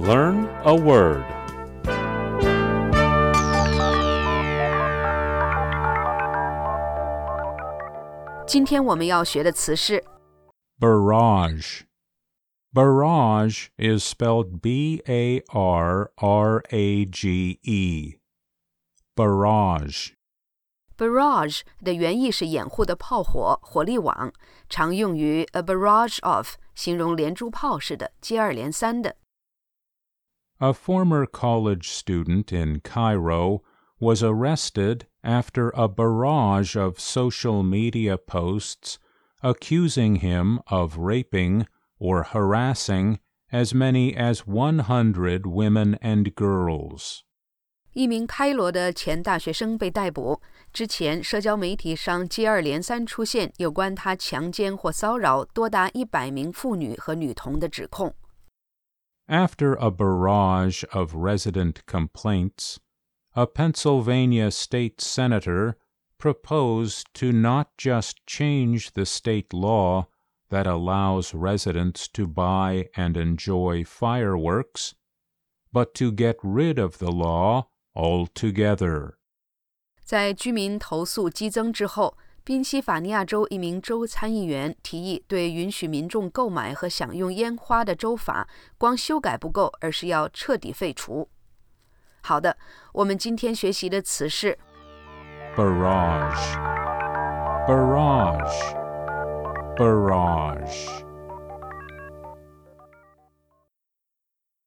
Learn a word. 今天我们要学的词是 Barrage. Barrage is spelled B A R R A G E. Barrage. barrage 的原意是掩护的炮火、火力网，常用于 a barrage of，形容连珠炮似的、接二连三的。 A former college student in Cairo was arrested after a barrage of social media posts accusing him of raping or harassing as many as 100 women and girls. 一名开罗的前大学生被逮捕，之前社交媒体上接二连三出现有关他强奸或骚扰多达一百名妇女和女童的指控。 After a barrage of resident complaints, a Pennsylvania state senator proposed to not just change the state law that allows residents to buy and enjoy fireworks, but to get rid of the law altogether. 在居民投诉激增之后， 宾夕法尼亚州一名州参议员提议，对允许民众购买和享用烟花的州法，光修改不够，而是要彻底废除。好的，我们今天学习的词是 Barrage. Barrage. Barrage.